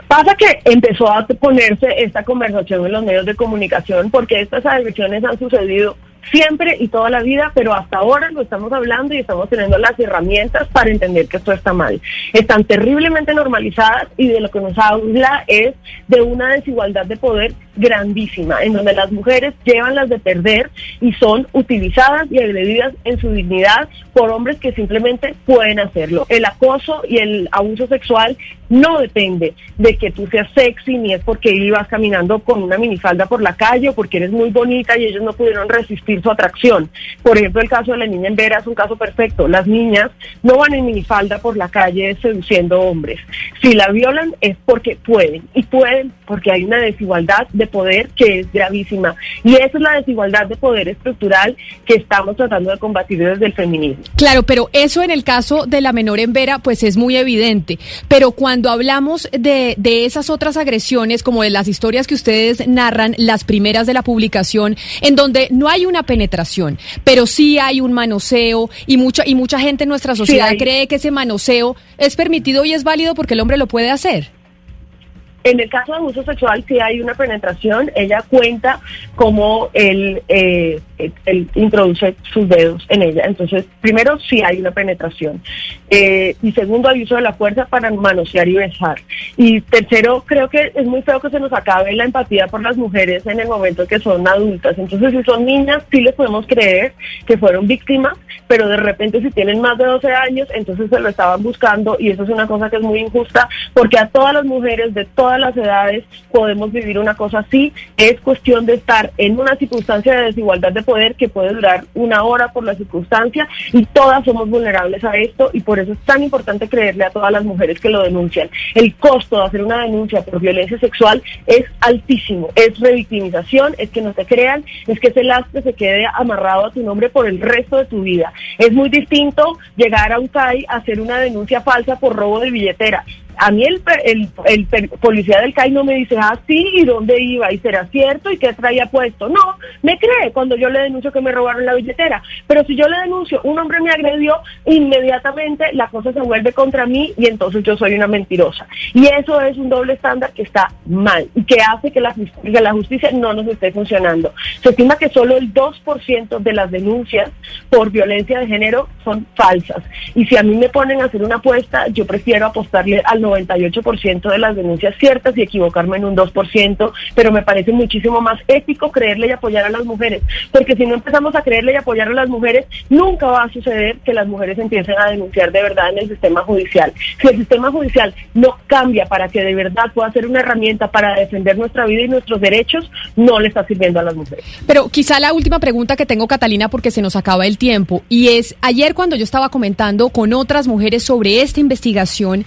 Pasa que empezó a ponerse esta conversación en los medios de comunicación porque estas agresiones han sucedido siempre y toda la vida, pero hasta ahora lo estamos hablando y estamos teniendo las herramientas para entender que esto está mal. Están terriblemente normalizadas y de lo que nos habla es de una desigualdad de poder grandísima, en donde las mujeres llevan las de perder y son utilizadas y agredidas en su dignidad por hombres que simplemente pueden hacerlo. El acoso y el abuso sexual no depende de que tú seas sexy ni es porque ibas caminando con una minifalda por la calle o porque eres muy bonita y ellos no pudieron resistir su atracción. Por ejemplo, el caso de la niña en Vera es un caso perfecto. Las niñas no van en minifalda por la calle seduciendo hombres. Si la violan es porque pueden y pueden porque hay una desigualdad de poder que es gravísima. Y esa es la desigualdad de poder estructural que estamos tratando de combatir desde el feminismo. Claro, pero eso en el caso de la menor en Vera, pues es muy evidente. Pero cuando hablamos de, de esas otras agresiones, como de las historias que ustedes narran, las primeras de la publicación, en donde no hay una penetración, pero sí hay un manoseo y mucha, y mucha gente en nuestra sociedad cree que ese manoseo es permitido y es válido porque el hombre lo puede hacer. En el caso de abuso sexual, si hay una penetración, ella cuenta cómo él, eh, él introduce sus dedos en ella. Entonces, primero, sí hay una penetración. Eh, y segundo, hay uso de la fuerza para manosear y besar. Y tercero, creo que es muy feo que se nos acabe la empatía por las mujeres en el momento que son adultas. Entonces, si son niñas, sí les podemos creer que fueron víctimas, pero de repente si tienen más de 12 años, entonces se lo estaban buscando y eso es una cosa que es muy injusta porque a todas las mujeres de todas las edades podemos vivir una cosa así. Es cuestión de estar en una circunstancia de desigualdad de poder que puede durar una hora por la circunstancia y todas somos vulnerables a esto y por eso es tan importante creerle a todas las mujeres que lo denuncian. El costo de hacer una denuncia por violencia sexual es altísimo, es revictimización, es que no te crean, es que ese lastre se quede amarrado a tu nombre por el resto de tu vida. Es muy distinto llegar a un CAI a hacer una denuncia falsa por robo de billetera a mí el, el, el, policía del CAI no me dice, ah, sí, ¿y dónde iba? ¿Y será cierto? ¿Y qué traía puesto? No, me cree cuando yo le denuncio que me robaron la billetera. Pero si yo le denuncio, un hombre me agredió, inmediatamente la cosa se vuelve contra mí y entonces yo soy una mentirosa. Y eso es un doble estándar que está mal y que hace que la, que la justicia no nos esté funcionando. Se estima que solo el 2% de las denuncias por violencia de género son falsas. Y si a mí me ponen a hacer una apuesta, yo prefiero apostarle al 98% de las denuncias ciertas y equivocarme en un 2%, pero me parece muchísimo más ético creerle y apoyar a las mujeres, porque si no empezamos a creerle y apoyar a las mujeres, nunca va a suceder que las mujeres empiecen a denunciar de verdad en el sistema judicial. Si el sistema judicial no cambia para que de verdad pueda ser una herramienta para defender nuestra vida y nuestros derechos, no le está sirviendo a las mujeres. Pero quizá la última pregunta que tengo, Catalina, porque se nos acaba el tiempo, y es, ayer cuando yo estaba comentando con otras mujeres sobre esta investigación,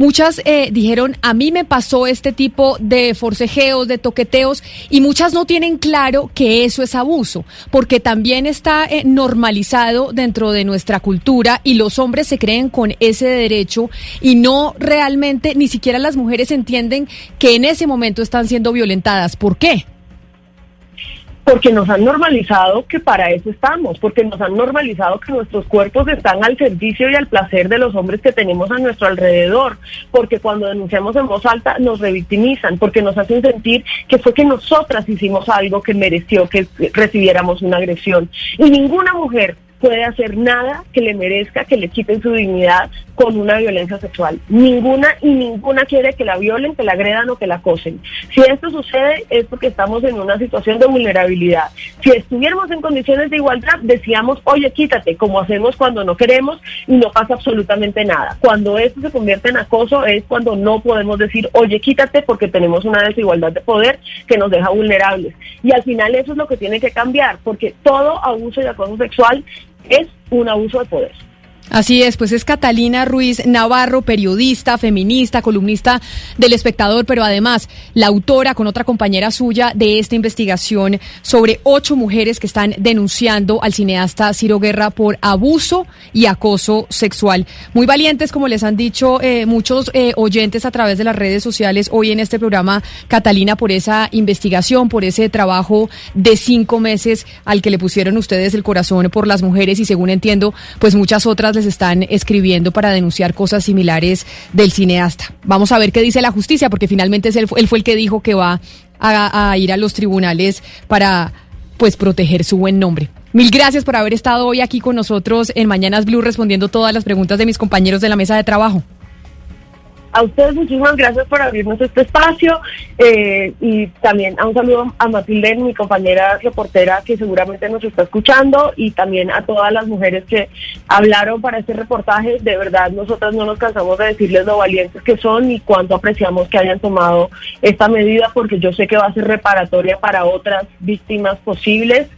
Muchas eh, dijeron, a mí me pasó este tipo de forcejeos, de toqueteos, y muchas no tienen claro que eso es abuso, porque también está eh, normalizado dentro de nuestra cultura y los hombres se creen con ese derecho y no realmente, ni siquiera las mujeres entienden que en ese momento están siendo violentadas. ¿Por qué? Porque nos han normalizado que para eso estamos, porque nos han normalizado que nuestros cuerpos están al servicio y al placer de los hombres que tenemos a nuestro alrededor, porque cuando denunciamos en voz alta nos revictimizan, porque nos hacen sentir que fue que nosotras hicimos algo que mereció que recibiéramos una agresión. Y ninguna mujer puede hacer nada que le merezca que le quiten su dignidad con una violencia sexual. Ninguna y ninguna quiere que la violen, que la agredan o que la acosen. Si esto sucede es porque estamos en una situación de vulnerabilidad. Si estuviéramos en condiciones de igualdad, decíamos, oye, quítate, como hacemos cuando no queremos y no pasa absolutamente nada. Cuando esto se convierte en acoso es cuando no podemos decir, oye, quítate porque tenemos una desigualdad de poder que nos deja vulnerables. Y al final eso es lo que tiene que cambiar, porque todo abuso y acoso sexual es un abuso de poder. Así es, pues es Catalina Ruiz Navarro, periodista, feminista, columnista del espectador, pero además la autora con otra compañera suya de esta investigación sobre ocho mujeres que están denunciando al cineasta Ciro Guerra por abuso y acoso sexual. Muy valientes, como les han dicho eh, muchos eh, oyentes a través de las redes sociales hoy en este programa, Catalina, por esa investigación, por ese trabajo de cinco meses al que le pusieron ustedes el corazón por las mujeres y según entiendo, pues muchas otras están escribiendo para denunciar cosas similares del cineasta. Vamos a ver qué dice la justicia, porque finalmente él, él fue el que dijo que va a, a ir a los tribunales para pues proteger su buen nombre. Mil gracias por haber estado hoy aquí con nosotros en Mañanas Blue respondiendo todas las preguntas de mis compañeros de la mesa de trabajo. A ustedes muchísimas gracias por abrirnos este espacio eh, y también a un saludo a Matilde, mi compañera reportera que seguramente nos está escuchando y también a todas las mujeres que hablaron para este reportaje. De verdad, nosotras no nos cansamos de decirles lo valientes que son y cuánto apreciamos que hayan tomado esta medida porque yo sé que va a ser reparatoria para otras víctimas posibles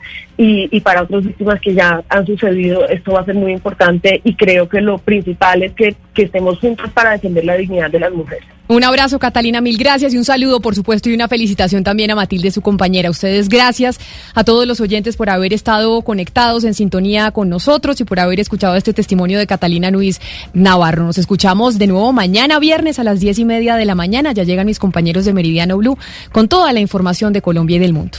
y, para otras víctimas que ya han sucedido, esto va a ser muy importante y creo que lo principal es que, que estemos juntos para defender la dignidad de las mujeres. Un abrazo, Catalina, mil gracias y un saludo, por supuesto, y una felicitación también a Matilde, su compañera. Ustedes, gracias a todos los oyentes por haber estado conectados en sintonía con nosotros y por haber escuchado este testimonio de Catalina Luis Navarro. Nos escuchamos de nuevo mañana viernes a las diez y media de la mañana. Ya llegan mis compañeros de Meridiano Blue con toda la información de Colombia y del mundo.